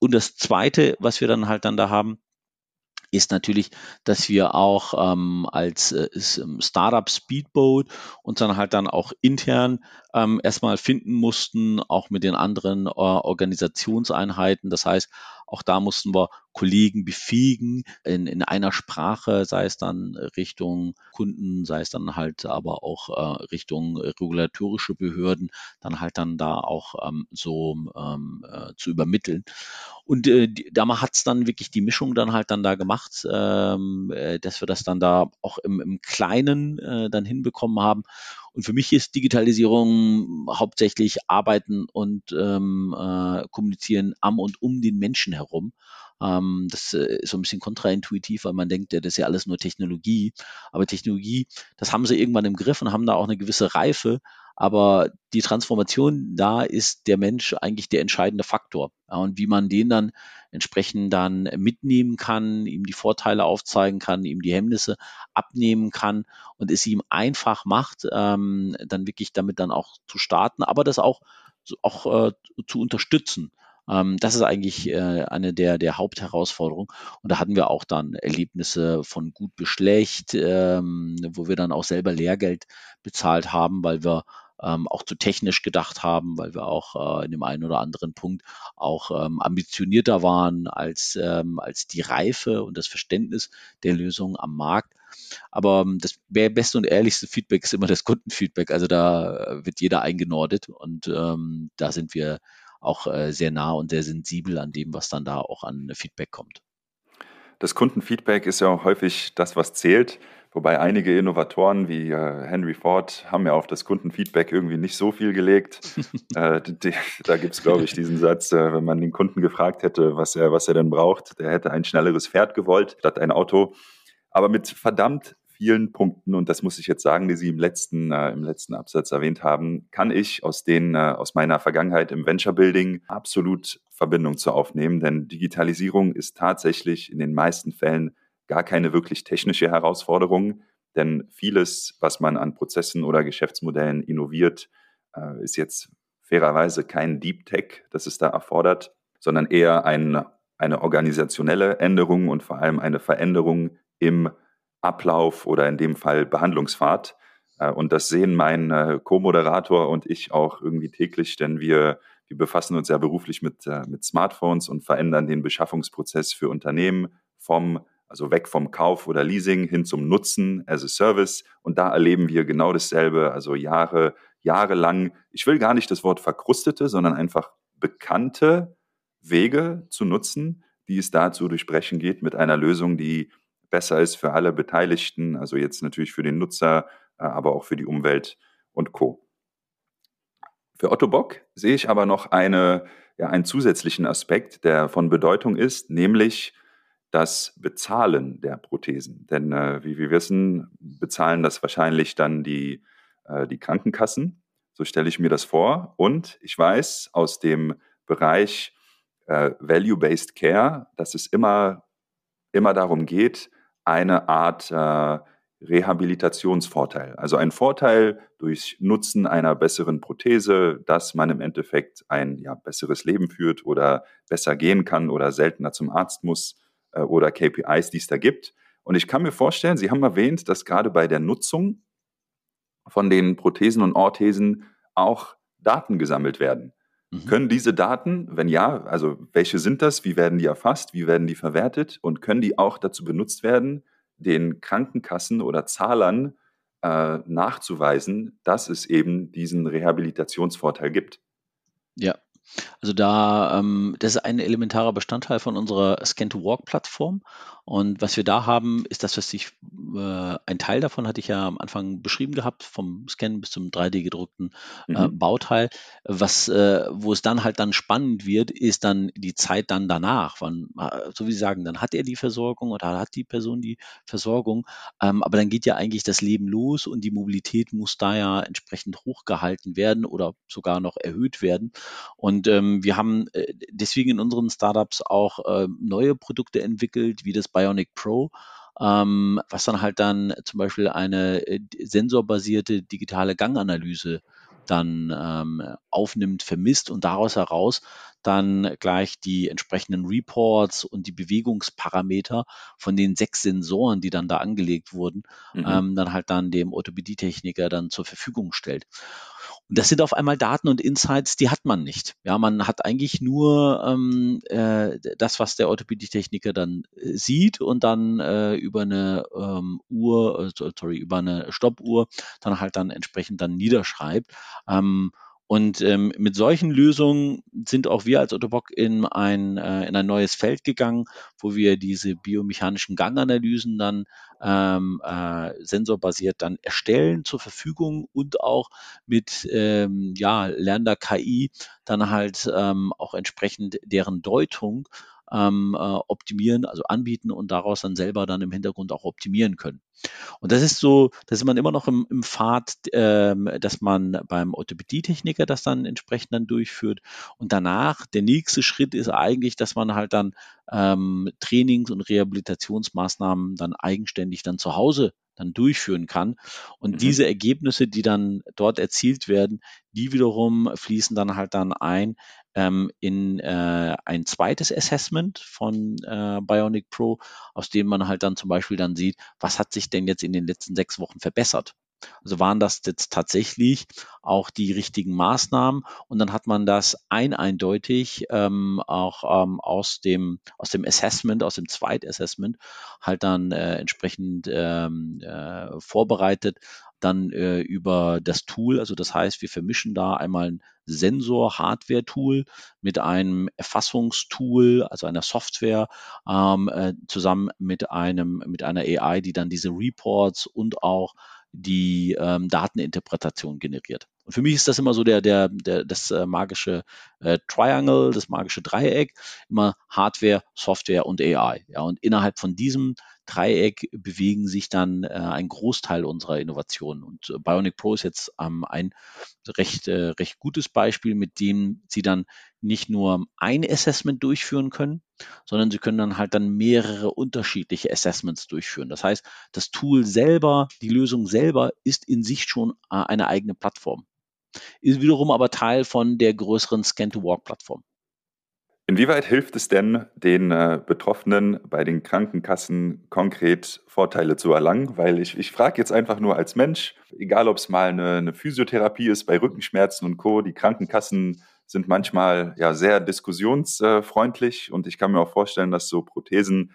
Und das Zweite, was wir dann halt dann da haben, ist natürlich, dass wir auch ähm, als äh, ähm, Startup Speedboat uns dann halt dann auch intern ähm, erstmal finden mussten, auch mit den anderen äh, Organisationseinheiten. Das heißt, auch da mussten wir Kollegen befähigen in, in einer Sprache, sei es dann Richtung Kunden, sei es dann halt aber auch äh, Richtung regulatorische Behörden, dann halt dann da auch ähm, so ähm, äh, zu übermitteln. Und äh, da hat es dann wirklich die Mischung dann halt dann da gemacht, ähm, äh, dass wir das dann da auch im, im Kleinen äh, dann hinbekommen haben. Und für mich ist Digitalisierung hauptsächlich Arbeiten und ähm, äh, Kommunizieren am und um den Menschen herum. Ähm, das äh, ist so ein bisschen kontraintuitiv, weil man denkt, ja, das ist ja alles nur Technologie. Aber Technologie, das haben sie irgendwann im Griff und haben da auch eine gewisse Reife. Aber die Transformation, da ist der Mensch eigentlich der entscheidende Faktor. Und wie man den dann entsprechend dann mitnehmen kann, ihm die Vorteile aufzeigen kann, ihm die Hemmnisse abnehmen kann und es ihm einfach macht, ähm, dann wirklich damit dann auch zu starten, aber das auch, auch äh, zu unterstützen. Ähm, das ist eigentlich äh, eine der, der Hauptherausforderungen. Und da hatten wir auch dann Erlebnisse von gut bis schlecht, ähm, wo wir dann auch selber Lehrgeld bezahlt haben, weil wir ähm, auch zu technisch gedacht haben, weil wir auch äh, in dem einen oder anderen Punkt auch ähm, ambitionierter waren als, ähm, als die Reife und das Verständnis der Lösung am Markt. Aber ähm, das beste und ehrlichste Feedback ist immer das Kundenfeedback. Also da äh, wird jeder eingenordet und ähm, da sind wir auch äh, sehr nah und sehr sensibel an dem, was dann da auch an Feedback kommt. Das Kundenfeedback ist ja häufig das, was zählt. Wobei einige Innovatoren wie äh, Henry Ford haben ja auf das Kundenfeedback irgendwie nicht so viel gelegt. äh, die, da gibt es, glaube ich, diesen Satz, äh, wenn man den Kunden gefragt hätte, was er, was er denn braucht, der hätte ein schnelleres Pferd gewollt statt ein Auto. Aber mit verdammt vielen Punkten, und das muss ich jetzt sagen, die Sie im letzten, äh, im letzten Absatz erwähnt haben, kann ich aus, den, äh, aus meiner Vergangenheit im Venture Building absolut Verbindung zu aufnehmen. Denn Digitalisierung ist tatsächlich in den meisten Fällen gar keine wirklich technische Herausforderung. Denn vieles, was man an Prozessen oder Geschäftsmodellen innoviert, äh, ist jetzt fairerweise kein Deep Tech, das es da erfordert, sondern eher ein, eine organisationelle Änderung und vor allem eine Veränderung im Ablauf oder in dem Fall Behandlungspfad. Äh, und das sehen mein äh, Co-Moderator und ich auch irgendwie täglich, denn wir, wir befassen uns ja beruflich mit, mit Smartphones und verändern den Beschaffungsprozess für Unternehmen vom, also weg vom Kauf oder Leasing hin zum Nutzen as a Service. Und da erleben wir genau dasselbe, also Jahre, jahrelang, ich will gar nicht das Wort verkrustete, sondern einfach bekannte Wege zu nutzen, die es da zu durchbrechen geht mit einer Lösung, die besser ist für alle Beteiligten, also jetzt natürlich für den Nutzer, äh, aber auch für die Umwelt und Co. Für Otto Bock sehe ich aber noch eine, ja, einen zusätzlichen Aspekt, der von Bedeutung ist, nämlich das Bezahlen der Prothesen. Denn äh, wie wir wissen, bezahlen das wahrscheinlich dann die, äh, die Krankenkassen. So stelle ich mir das vor. Und ich weiß aus dem Bereich äh, Value-Based Care, dass es immer, immer darum geht, eine Art äh, Rehabilitationsvorteil, also ein Vorteil durch Nutzen einer besseren Prothese, dass man im Endeffekt ein ja, besseres Leben führt oder besser gehen kann oder seltener zum Arzt muss oder KPIs, die es da gibt. Und ich kann mir vorstellen, Sie haben erwähnt, dass gerade bei der Nutzung von den Prothesen und Orthesen auch Daten gesammelt werden. Mhm. Können diese Daten, wenn ja, also welche sind das, wie werden die erfasst, wie werden die verwertet und können die auch dazu benutzt werden, den Krankenkassen oder Zahlern äh, nachzuweisen, dass es eben diesen Rehabilitationsvorteil gibt? Ja, also da, ähm, das ist ein elementarer Bestandteil von unserer Scan-to-Walk-Plattform. Und was wir da haben, ist das, was ich, äh, ein Teil davon hatte ich ja am Anfang beschrieben gehabt, vom Scan bis zum 3D-gedruckten äh, mhm. Bauteil. Was, äh, wo es dann halt dann spannend wird, ist dann die Zeit dann danach. Wann, äh, so wie Sie sagen, dann hat er die Versorgung oder hat die Person die Versorgung. Ähm, aber dann geht ja eigentlich das Leben los und die Mobilität muss da ja entsprechend hochgehalten werden oder sogar noch erhöht werden. Und ähm, wir haben äh, deswegen in unseren Startups auch äh, neue Produkte entwickelt, wie das Bionic Pro, ähm, was dann halt dann zum Beispiel eine äh, sensorbasierte digitale Ganganalyse dann ähm, aufnimmt, vermisst und daraus heraus dann gleich die entsprechenden Reports und die Bewegungsparameter von den sechs Sensoren, die dann da angelegt wurden, mhm. ähm, dann halt dann dem Orthopädie-Techniker dann zur Verfügung stellt. Und das sind auf einmal Daten und Insights, die hat man nicht. Ja, man hat eigentlich nur ähm, äh, das, was der Orthopädie-Techniker dann äh, sieht und dann äh, über eine ähm, Uhr, äh, sorry, über eine Stoppuhr dann halt dann entsprechend dann niederschreibt. Ähm, und ähm, mit solchen Lösungen sind auch wir als Ottobock in ein, äh, in ein neues Feld gegangen, wo wir diese biomechanischen Ganganalysen dann ähm, äh, sensorbasiert dann erstellen zur Verfügung und auch mit ähm, ja, lernender KI dann halt ähm, auch entsprechend deren Deutung ähm, äh, optimieren, also anbieten und daraus dann selber dann im Hintergrund auch optimieren können. Und das ist so, da ist man immer noch im, im Pfad, ähm, dass man beim Orthopädietechniker das dann entsprechend dann durchführt. Und danach, der nächste Schritt ist eigentlich, dass man halt dann ähm, Trainings- und Rehabilitationsmaßnahmen dann eigenständig dann zu Hause dann durchführen kann. Und mhm. diese Ergebnisse, die dann dort erzielt werden, die wiederum fließen dann halt dann ein ähm, in äh, ein zweites Assessment von äh, Bionic Pro, aus dem man halt dann zum Beispiel dann sieht, was hat sich denn jetzt in den letzten sechs Wochen verbessert. Also waren das jetzt tatsächlich auch die richtigen Maßnahmen und dann hat man das ein eindeutig ähm, auch ähm, aus dem aus dem Assessment, aus dem Zweitassessment halt dann äh, entsprechend ähm, äh, vorbereitet dann äh, über das Tool. Also das heißt, wir vermischen da einmal ein Sensor-Hardware-Tool mit einem Erfassungstool, also einer Software, ähm, äh, zusammen mit einem mit einer AI, die dann diese Reports und auch die ähm, Dateninterpretation generiert. Und für mich ist das immer so der, der, der das äh, magische äh, Triangle, das magische Dreieck, immer Hardware, Software und AI. Ja, und innerhalb von diesem Dreieck bewegen sich dann äh, ein Großteil unserer Innovationen. Und äh, Bionic Pro ist jetzt ähm, ein recht, äh, recht gutes Beispiel, mit dem Sie dann nicht nur ein Assessment durchführen können, sondern Sie können dann halt dann mehrere unterschiedliche Assessments durchführen. Das heißt, das Tool selber, die Lösung selber ist in sich schon äh, eine eigene Plattform. Ist wiederum aber Teil von der größeren Scan-to-Walk-Plattform. Inwieweit hilft es denn den äh, Betroffenen bei den Krankenkassen konkret Vorteile zu erlangen? Weil ich, ich frage jetzt einfach nur als Mensch, egal ob es mal eine, eine, Physiotherapie ist bei Rückenschmerzen und Co., die Krankenkassen sind manchmal ja sehr diskussionsfreundlich und ich kann mir auch vorstellen, dass so Prothesen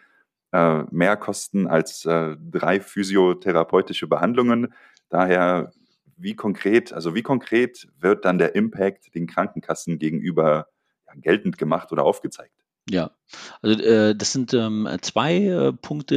äh, mehr kosten als äh, drei physiotherapeutische Behandlungen. Daher, wie konkret, also wie konkret wird dann der Impact den Krankenkassen gegenüber geltend gemacht oder aufgezeigt. Ja, also äh, das sind ähm, zwei äh, Punkte,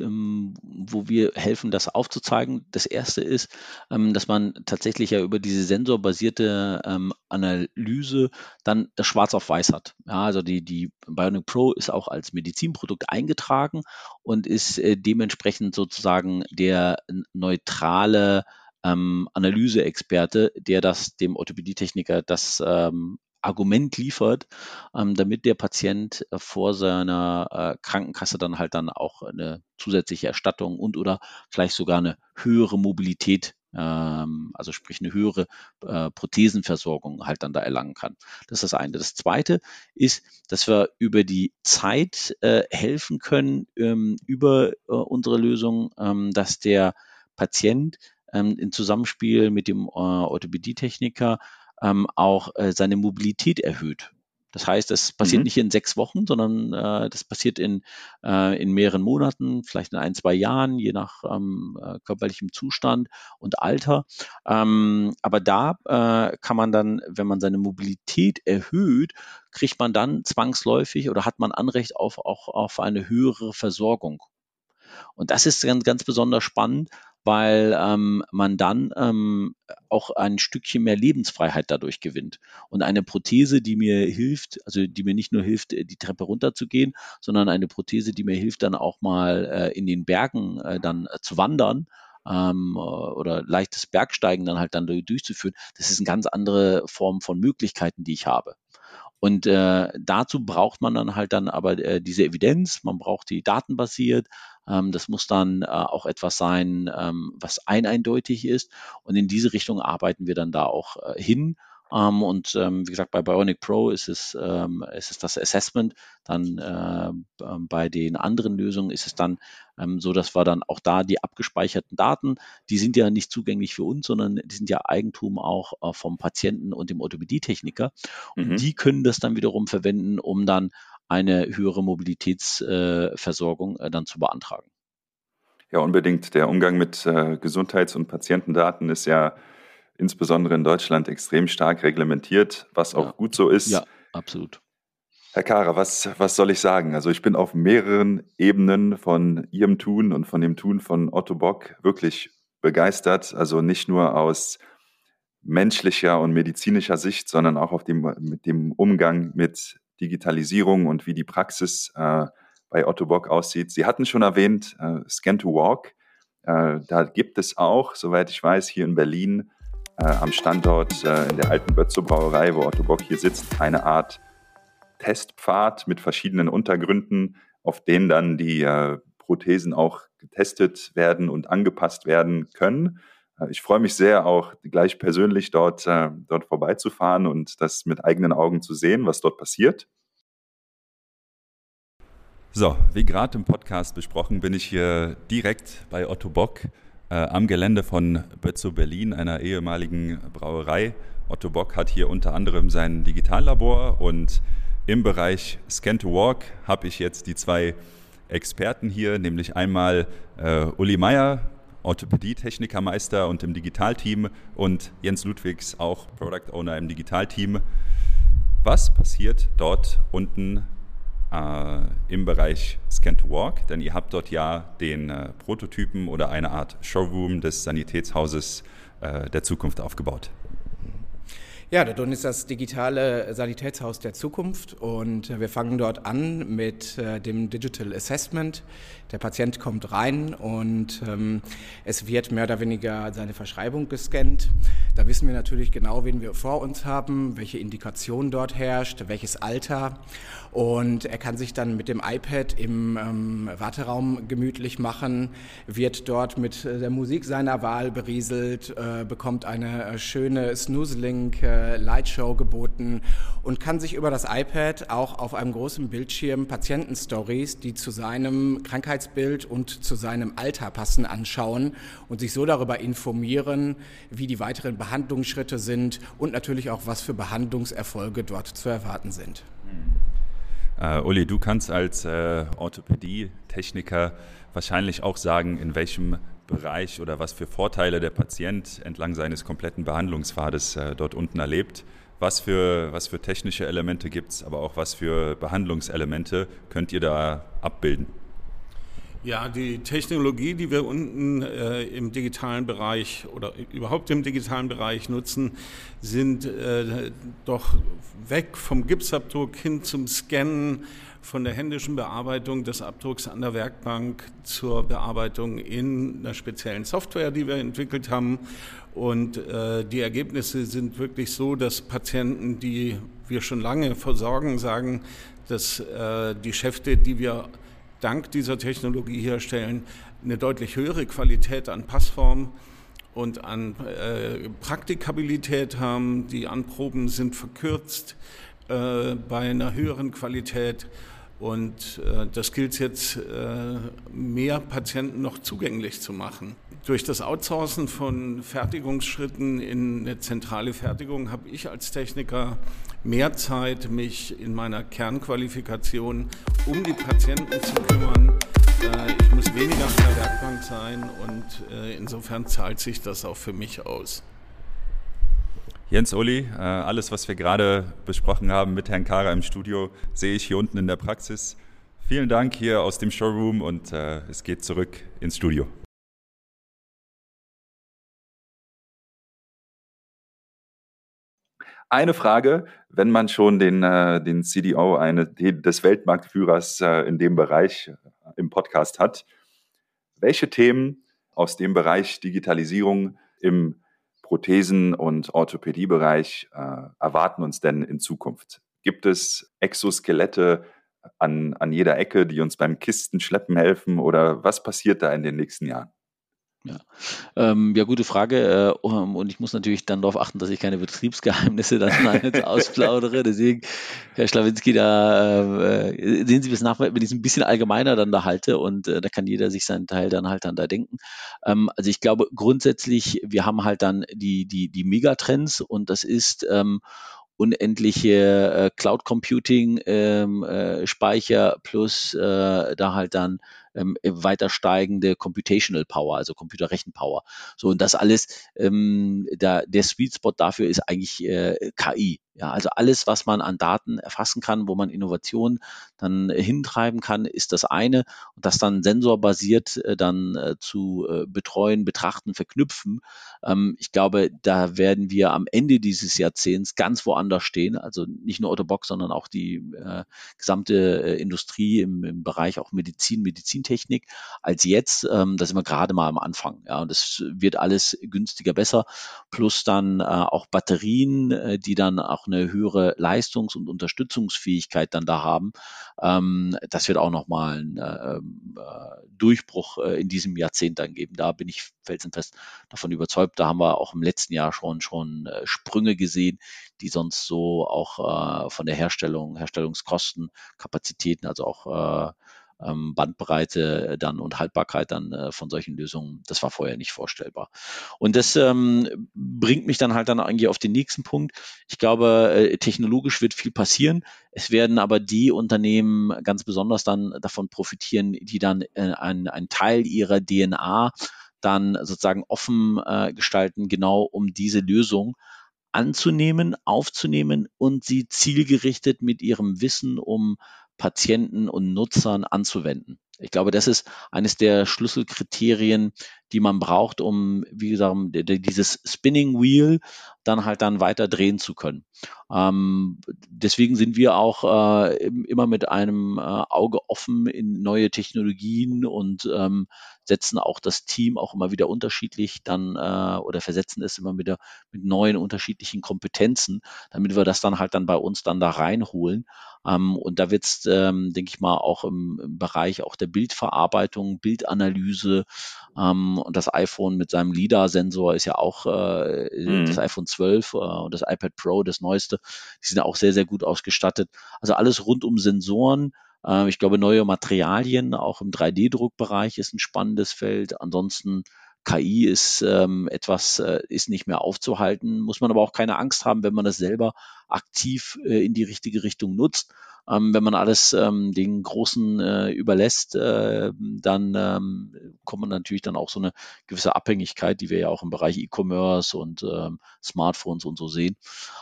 ähm, wo wir helfen, das aufzuzeigen. Das erste ist, ähm, dass man tatsächlich ja über diese sensorbasierte ähm, Analyse dann das Schwarz auf Weiß hat. Ja, also die, die Bionic Pro ist auch als Medizinprodukt eingetragen und ist äh, dementsprechend sozusagen der neutrale ähm, Analyseexperte, der das dem Orthopädietechniker das ähm, Argument liefert, ähm, damit der Patient äh, vor seiner äh, Krankenkasse dann halt dann auch eine zusätzliche Erstattung und oder vielleicht sogar eine höhere Mobilität ähm, also sprich eine höhere äh, Prothesenversorgung halt dann da erlangen kann. Das ist das eine. Das zweite ist, dass wir über die Zeit äh, helfen können ähm, über äh, unsere Lösung, ähm, dass der Patient ähm, im Zusammenspiel mit dem Orthopädietechniker ähm, auch äh, seine Mobilität erhöht. Das heißt, das passiert mhm. nicht in sechs Wochen, sondern äh, das passiert in, äh, in mehreren Monaten, vielleicht in ein, zwei Jahren, je nach ähm, äh, körperlichem Zustand und Alter. Ähm, aber da äh, kann man dann, wenn man seine Mobilität erhöht, kriegt man dann zwangsläufig oder hat man Anrecht auf, auch auf eine höhere Versorgung. Und das ist ganz, ganz besonders spannend, weil ähm, man dann ähm, auch ein Stückchen mehr Lebensfreiheit dadurch gewinnt. Und eine Prothese, die mir hilft, also die mir nicht nur hilft, äh, die Treppe runterzugehen, sondern eine Prothese, die mir hilft, dann auch mal äh, in den Bergen äh, dann äh, zu wandern, ähm, oder leichtes Bergsteigen dann halt dann durchzuführen, das ist eine ganz andere Form von Möglichkeiten, die ich habe. Und äh, dazu braucht man dann halt dann aber äh, diese Evidenz, man braucht die datenbasiert, ähm, das muss dann äh, auch etwas sein, ähm, was eineindeutig ist. Und in diese Richtung arbeiten wir dann da auch äh, hin. Ähm, und ähm, wie gesagt, bei Bionic Pro ist es, ähm, ist es das Assessment. Dann äh, ähm, bei den anderen Lösungen ist es dann ähm, so, dass wir dann auch da die abgespeicherten Daten, die sind ja nicht zugänglich für uns, sondern die sind ja Eigentum auch äh, vom Patienten und dem Orthopädietechniker. Und mhm. die können das dann wiederum verwenden, um dann eine höhere Mobilitätsversorgung äh, dann zu beantragen. Ja, unbedingt. Der Umgang mit äh, Gesundheits- und Patientendaten ist ja insbesondere in Deutschland extrem stark reglementiert, was auch ja. gut so ist. Ja, absolut. Herr Kara, was, was soll ich sagen? Also ich bin auf mehreren Ebenen von Ihrem Tun und von dem Tun von Otto Bock wirklich begeistert. Also nicht nur aus menschlicher und medizinischer Sicht, sondern auch auf dem, mit dem Umgang mit Digitalisierung und wie die Praxis äh, bei Otto Bock aussieht. Sie hatten schon erwähnt, äh, Scan to Walk. Äh, da gibt es auch, soweit ich weiß, hier in Berlin äh, am Standort äh, in der alten Bötzow Brauerei, wo Otto Bock hier sitzt, eine Art Testpfad mit verschiedenen Untergründen, auf denen dann die äh, Prothesen auch getestet werden und angepasst werden können. Äh, ich freue mich sehr, auch gleich persönlich dort, äh, dort vorbeizufahren und das mit eigenen Augen zu sehen, was dort passiert. So, wie gerade im Podcast besprochen, bin ich hier direkt bei Otto Bock äh, am Gelände von Bötzow Berlin, einer ehemaligen Brauerei. Otto Bock hat hier unter anderem sein Digitallabor und im Bereich Scan to Walk habe ich jetzt die zwei Experten hier, nämlich einmal äh, Uli Meyer, Orthopädie-Technikermeister und im Digitalteam und Jens Ludwigs, auch Product Owner im Digitalteam. Was passiert dort unten im Bereich Scan to Walk, denn ihr habt dort ja den äh, Prototypen oder eine Art Showroom des Sanitätshauses äh, der Zukunft aufgebaut. Ja, der Don ist das digitale Sanitätshaus der Zukunft und wir fangen dort an mit äh, dem Digital Assessment. Der Patient kommt rein und ähm, es wird mehr oder weniger seine Verschreibung gescannt. Da wissen wir natürlich genau, wen wir vor uns haben, welche Indikation dort herrscht, welches Alter und er kann sich dann mit dem iPad im ähm, Warteraum gemütlich machen, wird dort mit der Musik seiner Wahl berieselt, äh, bekommt eine äh, schöne Snoozling äh, Lightshow geboten und kann sich über das iPad auch auf einem großen Bildschirm Patientenstories, die zu seinem Krankheitsbild und zu seinem Alter passen, anschauen und sich so darüber informieren, wie die weiteren Behandlungsschritte sind und natürlich auch, was für Behandlungserfolge dort zu erwarten sind. Uh, Uli, du kannst als äh, Orthopädie-Techniker wahrscheinlich auch sagen, in welchem Bereich oder was für Vorteile der Patient entlang seines kompletten Behandlungspfades äh, dort unten erlebt. Was für, was für technische Elemente gibt es, aber auch was für Behandlungselemente könnt ihr da abbilden? Ja, die Technologie, die wir unten äh, im digitalen Bereich oder überhaupt im digitalen Bereich nutzen, sind äh, doch weg vom Gipsabdruck hin zum Scannen, von der händischen Bearbeitung des Abdrucks an der Werkbank zur Bearbeitung in einer speziellen Software, die wir entwickelt haben. Und äh, die Ergebnisse sind wirklich so, dass Patienten, die wir schon lange versorgen, sagen, dass äh, die Schäfte, die wir dank dieser Technologie herstellen, eine deutlich höhere Qualität an Passform und an äh, Praktikabilität haben. Die Anproben sind verkürzt äh, bei einer höheren Qualität. Und äh, das gilt jetzt, äh, mehr Patienten noch zugänglich zu machen. Durch das Outsourcen von Fertigungsschritten in eine zentrale Fertigung habe ich als Techniker mehr Zeit, mich in meiner Kernqualifikation um die Patienten zu kümmern. Äh, ich muss weniger an der Werkbank sein und äh, insofern zahlt sich das auch für mich aus. Jens Uli, äh, alles, was wir gerade besprochen haben mit Herrn Kara im Studio, sehe ich hier unten in der Praxis. Vielen Dank hier aus dem Showroom und es geht zurück ins Studio. Eine Frage, wenn man schon den, äh, den CDO eine, des Weltmarktführers äh, in dem Bereich äh, im Podcast hat. Welche Themen aus dem Bereich Digitalisierung im Prothesen- und Orthopädiebereich äh, erwarten uns denn in Zukunft? Gibt es Exoskelette an, an jeder Ecke, die uns beim Kistenschleppen helfen oder was passiert da in den nächsten Jahren? Ja, ähm, ja gute Frage. Äh, und ich muss natürlich dann darauf achten, dass ich keine Betriebsgeheimnisse dann jetzt ausplaudere. Deswegen, Herr Schlawinski, da äh, sehen Sie bis nach, wenn ich es ein bisschen allgemeiner dann da halte und äh, da kann jeder sich seinen Teil dann halt dann da denken. Ähm, also ich glaube grundsätzlich, wir haben halt dann die, die, die Megatrends und das ist ähm, unendliche äh, Cloud Computing ähm, äh, Speicher plus äh, da halt dann ähm, weiter steigende Computational Power, also Computerrechenpower. So und das alles, ähm, da, der Sweet Spot dafür ist eigentlich äh, KI. Ja, also alles, was man an Daten erfassen kann, wo man Innovation dann hintreiben kann, ist das eine. Und das dann sensorbasiert äh, dann äh, zu äh, betreuen, betrachten, verknüpfen. Ähm, ich glaube, da werden wir am Ende dieses Jahrzehnts ganz woanders stehen. Also nicht nur Autobox, sondern auch die äh, gesamte äh, Industrie im, Bereich auch Medizin, Medizintechnik als jetzt. Ähm, da sind wir gerade mal am Anfang. Ja, und das wird alles günstiger, besser. Plus dann äh, auch Batterien, äh, die dann auch eine höhere Leistungs- und Unterstützungsfähigkeit dann da haben. Ähm, das wird auch nochmal ein ähm, äh, Durchbruch äh, in diesem Jahrzehnt dann geben. Da bin ich felsenfest davon überzeugt. Da haben wir auch im letzten Jahr schon, schon äh, Sprünge gesehen, die sonst so auch äh, von der Herstellung, Herstellungskosten, Kapazitäten, also auch äh, ähm, Bandbreite dann und Haltbarkeit dann äh, von solchen Lösungen, das war vorher nicht vorstellbar. Und das ähm, bringt mich dann halt dann eigentlich auf den nächsten Punkt. Ich glaube, äh, technologisch wird viel passieren. Es werden aber die Unternehmen ganz besonders dann davon profitieren, die dann äh, einen Teil ihrer DNA dann sozusagen offen äh, gestalten, genau um diese Lösung anzunehmen, aufzunehmen und sie zielgerichtet mit ihrem Wissen um Patienten und Nutzern anzuwenden. Ich glaube, das ist eines der Schlüsselkriterien, die man braucht, um, wie gesagt, dieses Spinning Wheel dann halt dann weiter drehen zu können. Ähm, deswegen sind wir auch äh, immer mit einem äh, Auge offen in neue Technologien und ähm, setzen auch das Team auch immer wieder unterschiedlich dann äh, oder versetzen es immer wieder mit neuen unterschiedlichen Kompetenzen, damit wir das dann halt dann bei uns dann da reinholen. Ähm, und da wird es, ähm, denke ich mal, auch im, im, Bereich auch der Bildverarbeitung, Bildanalyse ähm, und das iPhone mit seinem LIDAR-Sensor ist ja auch äh, mhm. das iPhone 12 äh, und das iPad Pro, das neueste, die sind auch sehr, sehr gut ausgestattet. Also alles rund um Sensoren. Äh, ich glaube, neue Materialien, auch im 3D-Druckbereich ist ein spannendes Feld. Ansonsten KI ist ähm, etwas, äh, ist nicht mehr aufzuhalten, muss man aber auch keine Angst haben, wenn man das selber aktiv äh, in die richtige Richtung nutzt. Ähm, wenn man alles ähm, den Großen äh, überlässt, äh, dann ähm, kommt man natürlich dann auch so eine gewisse Abhängigkeit, die wir ja auch im Bereich E-Commerce und ähm, Smartphones und so sehen.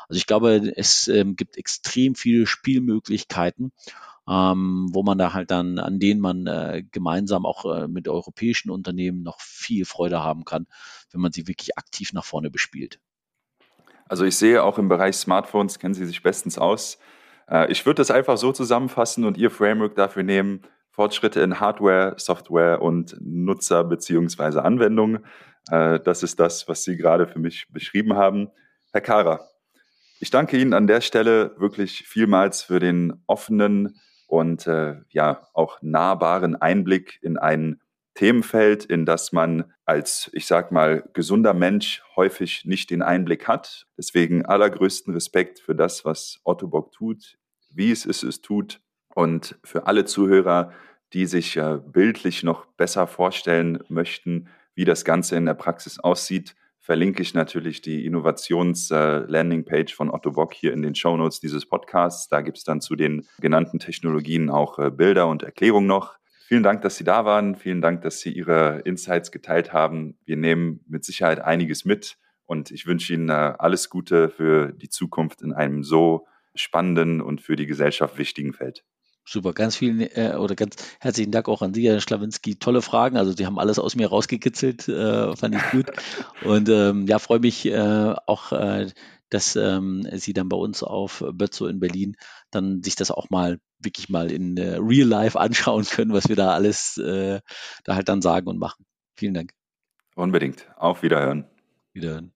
Also ich glaube, es ähm, gibt extrem viele Spielmöglichkeiten ähm, wo man da halt dann, an denen man äh, gemeinsam auch äh, mit europäischen Unternehmen noch viel Freude haben kann, wenn man sie wirklich aktiv nach vorne bespielt. Also ich sehe auch im Bereich Smartphones kennen Sie sich bestens aus. Äh, ich würde das einfach so zusammenfassen und Ihr Framework dafür nehmen, Fortschritte in Hardware, Software und Nutzer bzw. Anwendungen. Äh, das ist das, was Sie gerade für mich beschrieben haben. Herr Kara, ich danke Ihnen an der Stelle wirklich vielmals für den offenen und äh, ja auch nahbaren Einblick in ein Themenfeld, in das man als, ich sag mal, gesunder Mensch häufig nicht den Einblick hat. Deswegen allergrößten Respekt für das, was Otto Bock tut, wie es ist, es tut und für alle Zuhörer, die sich äh, bildlich noch besser vorstellen möchten, wie das Ganze in der Praxis aussieht, verlinke ich natürlich die Innovations-Landingpage äh, von Otto Bock hier in den Shownotes dieses Podcasts. Da gibt es dann zu den genannten Technologien auch äh, Bilder und Erklärungen noch. Vielen Dank, dass Sie da waren. Vielen Dank, dass Sie Ihre Insights geteilt haben. Wir nehmen mit Sicherheit einiges mit und ich wünsche Ihnen äh, alles Gute für die Zukunft in einem so spannenden und für die Gesellschaft wichtigen Feld. Super, ganz vielen äh, oder ganz herzlichen Dank auch an Sie, Herr Schlawinski. Tolle Fragen. Also Sie haben alles aus mir rausgekitzelt, äh, fand ich gut. Und ähm, ja, freue mich äh, auch, äh, dass ähm, Sie dann bei uns auf Bötzo in Berlin dann sich das auch mal wirklich mal in äh, Real Life anschauen können, was wir da alles äh, da halt dann sagen und machen. Vielen Dank. Unbedingt. Auf Wiederhören. Wiederhören.